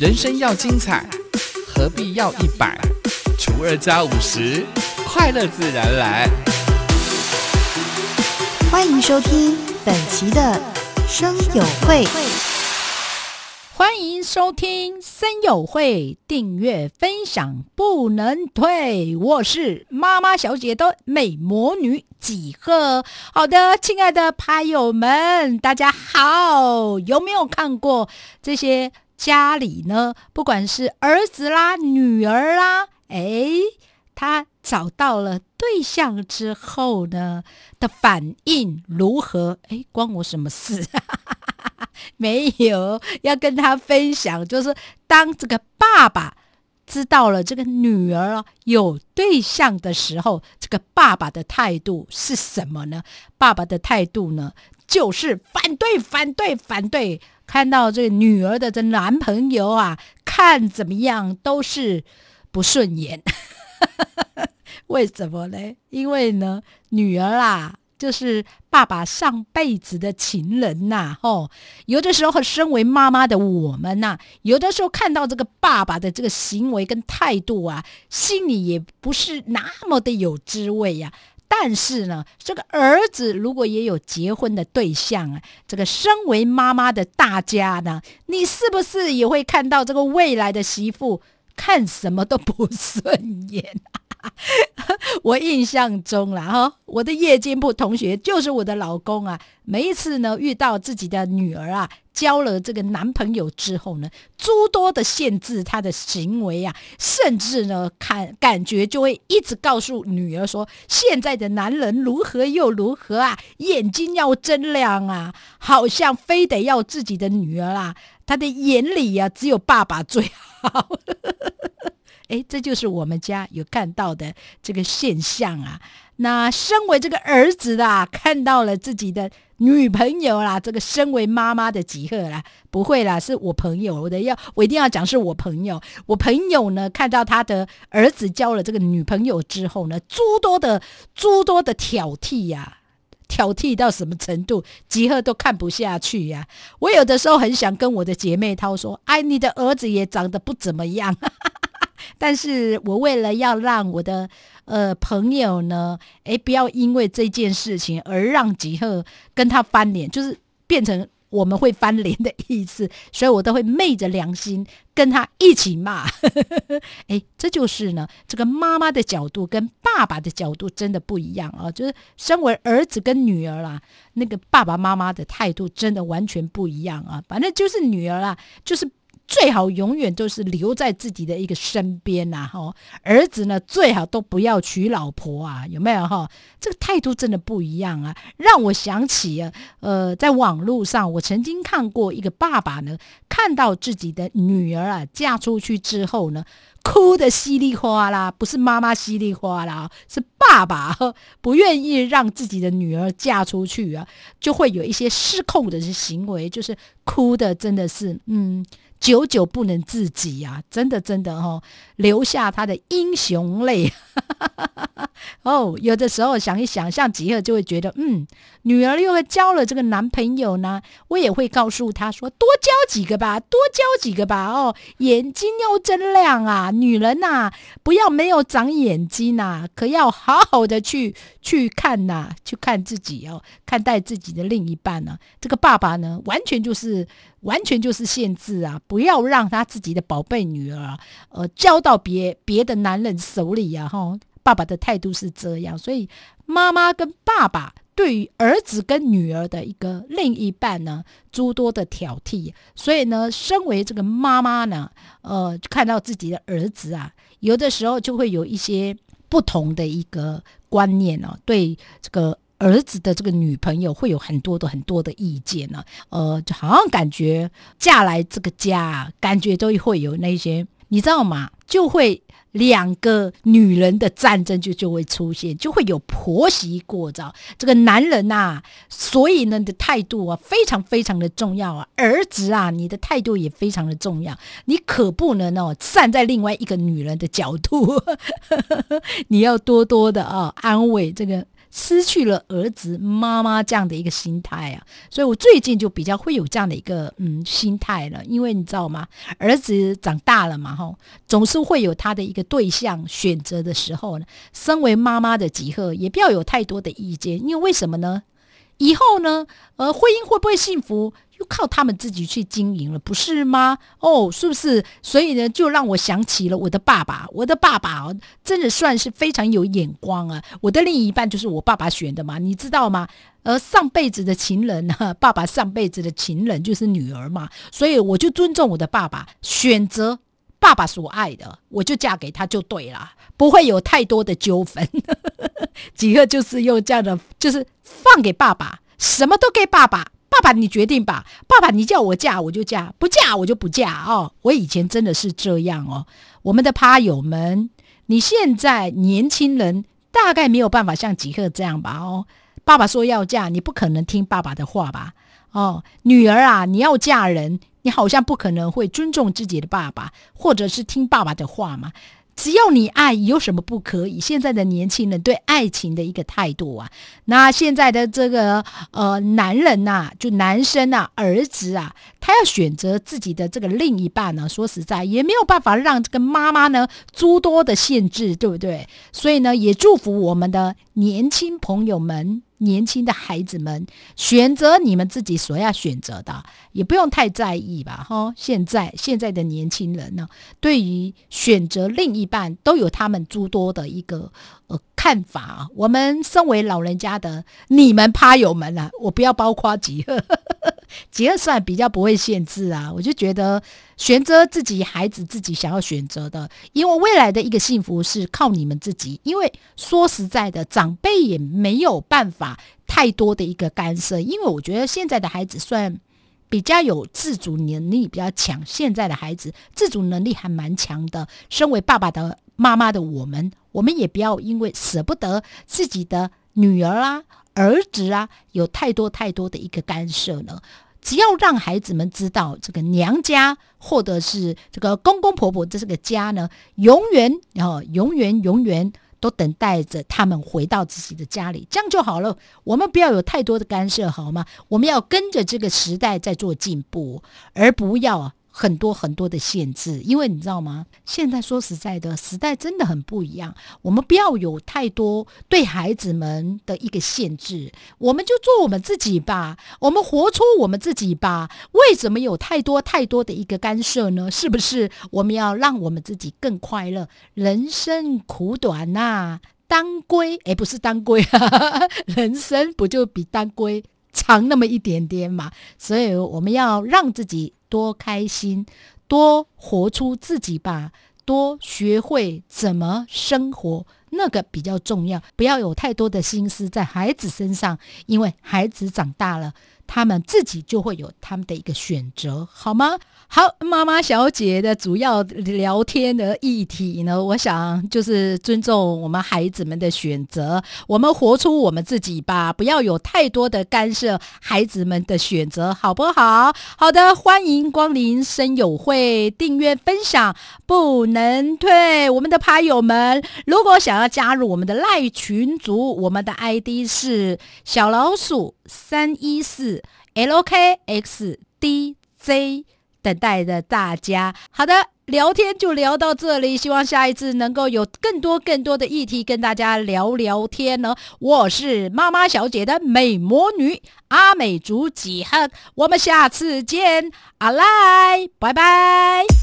人生要精彩，何必要一百除二加五十？快乐自然来。欢迎收听本期的生友会。欢迎收听森友会，订阅分享不能退。我是妈妈小姐的美魔女几何。好的，亲爱的拍友们，大家好。有没有看过这些家里呢？不管是儿子啦、女儿啦，哎，他找到了对象之后呢的反应如何？哎，关我什么事？没有要跟他分享，就是当这个爸爸知道了这个女儿有对象的时候，这个爸爸的态度是什么呢？爸爸的态度呢，就是反对、反对、反对。看到这个女儿的这男朋友啊，看怎么样都是不顺眼。为什么呢？因为呢，女儿啊。就是爸爸上辈子的情人呐，吼！有的时候身为妈妈的我们呐，有的时候看到这个爸爸的这个行为跟态度啊，心里也不是那么的有滋味呀。但是呢，这个儿子如果也有结婚的对象啊，这个身为妈妈的大家呢，你是不是也会看到这个未来的媳妇看什么都不顺眼？我印象中了哈，我的夜间部同学就是我的老公啊。每一次呢，遇到自己的女儿啊，交了这个男朋友之后呢，诸多的限制她的行为啊，甚至呢，看感觉就会一直告诉女儿说，现在的男人如何又如何啊，眼睛要睁亮啊，好像非得要自己的女儿啊，他的眼里呀，只有爸爸最好。哎，这就是我们家有看到的这个现象啊。那身为这个儿子的，看到了自己的女朋友啦，这个身为妈妈的吉赫啦，不会啦，是我朋友，我的要我一定要讲是我朋友。我朋友呢，看到他的儿子交了这个女朋友之后呢，诸多的诸多的挑剔呀，挑剔到什么程度，吉赫都看不下去呀。我有的时候很想跟我的姐妹涛说，哎，你的儿子也长得不怎么样。但是我为了要让我的呃朋友呢，哎，不要因为这件事情而让吉赫跟他翻脸，就是变成我们会翻脸的意思，所以我都会昧着良心跟他一起骂。哎，这就是呢，这个妈妈的角度跟爸爸的角度真的不一样啊，就是身为儿子跟女儿啦，那个爸爸妈妈的态度真的完全不一样啊。反正就是女儿啦，就是。最好永远都是留在自己的一个身边呐，哈！儿子呢，最好都不要娶老婆啊，有没有哈？这个态度真的不一样啊，让我想起啊，呃，在网络上我曾经看过一个爸爸呢，看到自己的女儿啊嫁出去之后呢，哭的稀里哗啦，不是妈妈稀里哗啦，是爸爸 不愿意让自己的女儿嫁出去啊，就会有一些失控的行为，就是哭的真的是嗯。久久不能自己啊，真的真的哦，留下他的英雄泪。哦，有的时候想一想，像吉尔就会觉得，嗯，女儿又会交了这个男朋友呢，我也会告诉他说，多交几个吧，多交几个吧。哦，眼睛要睁亮啊，女人呐，不要没有长眼睛呐，可要好好的去去看呐，去看自己哦，看待自己的另一半呢。这个爸爸呢，完全就是完全就是限制啊，不要让他自己的宝贝女儿呃交到别别的男人手里呀，哈。爸爸的态度是这样，所以妈妈跟爸爸对于儿子跟女儿的一个另一半呢，诸多的挑剔。所以呢，身为这个妈妈呢，呃，看到自己的儿子啊，有的时候就会有一些不同的一个观念哦，对这个儿子的这个女朋友会有很多的很多的意见呢。呃，就好像感觉嫁来这个家，感觉都会有那些，你知道吗？就会。两个女人的战争就就会出现，就会有婆媳过招。这个男人呐，所以呢的态度啊，非常非常的重要啊。儿子啊，你的态度也非常的重要。你可不能哦站在另外一个女人的角度，你要多多的啊安慰这个失去了儿子妈妈这样的一个心态啊。所以我最近就比较会有这样的一个嗯心态了，因为你知道吗？儿子长大了嘛，哈，总是会有他的一个对象选择的时候呢。身为妈妈的吉贺也不要有太多的意见，因为为什么呢？以后呢，呃，婚姻会不会幸福？就靠他们自己去经营了，不是吗？哦，是不是？所以呢，就让我想起了我的爸爸。我的爸爸，真的算是非常有眼光啊。我的另一半就是我爸爸选的嘛，你知道吗？而上辈子的情人呢，爸爸上辈子的情人就是女儿嘛，所以我就尊重我的爸爸，选择爸爸所爱的，我就嫁给他就对了，不会有太多的纠纷。几个就是用这样的，就是放给爸爸，什么都给爸爸。爸爸，你决定吧。爸爸，你叫我嫁我就嫁，不嫁我就不嫁哦。我以前真的是这样哦。我们的趴友们，你现在年轻人大概没有办法像吉克这样吧？哦，爸爸说要嫁，你不可能听爸爸的话吧？哦，女儿啊，你要嫁人，你好像不可能会尊重自己的爸爸，或者是听爸爸的话嘛？只要你爱，有什么不可以？现在的年轻人对爱情的一个态度啊，那现在的这个呃男人呐，就男生呐，儿子啊，他要选择自己的这个另一半呢，说实在也没有办法让这个妈妈呢诸多的限制，对不对？所以呢，也祝福我们的年轻朋友们。年轻的孩子们选择你们自己所要选择的，也不用太在意吧，哈。现在现在的年轻人呢，对于选择另一半都有他们诸多的一个呃看法啊。我们身为老人家的你们趴友们啊，我不要包括几个。几二算比较不会限制啊，我就觉得选择自己孩子自己想要选择的，因为未来的一个幸福是靠你们自己。因为说实在的，长辈也没有办法太多的一个干涉，因为我觉得现在的孩子算比较有自主能力比较强，现在的孩子自主能力还蛮强的。身为爸爸的妈妈的我们，我们也不要因为舍不得自己的女儿啊。儿子啊，有太多太多的一个干涉呢。只要让孩子们知道，这个娘家或者是这个公公婆婆这是个家呢，永远然后永远永远都等待着他们回到自己的家里，这样就好了。我们不要有太多的干涉，好吗？我们要跟着这个时代在做进步，而不要。很多很多的限制，因为你知道吗？现在说实在的，时代真的很不一样。我们不要有太多对孩子们的一个限制，我们就做我们自己吧，我们活出我们自己吧。为什么有太多太多的一个干涉呢？是不是我们要让我们自己更快乐？人生苦短呐，当归哎，不是当归啊，人生不就比当归长那么一点点嘛？所以我们要让自己。多开心，多活出自己吧，多学会怎么生活，那个比较重要。不要有太多的心思在孩子身上，因为孩子长大了。他们自己就会有他们的一个选择，好吗？好，妈妈小姐的主要聊天的议题呢，我想就是尊重我们孩子们的选择，我们活出我们自己吧，不要有太多的干涉孩子们的选择，好不好？好的，欢迎光临生友会，订阅分享不能退。我们的趴友们，如果想要加入我们的赖群组，我们的 ID 是小老鼠三一四。L K X D Z 等待着大家。好的，聊天就聊到这里，希望下一次能够有更多更多的议题跟大家聊聊天呢。我是妈妈小姐的美魔女阿美族几何，我们下次见，阿赖，拜拜。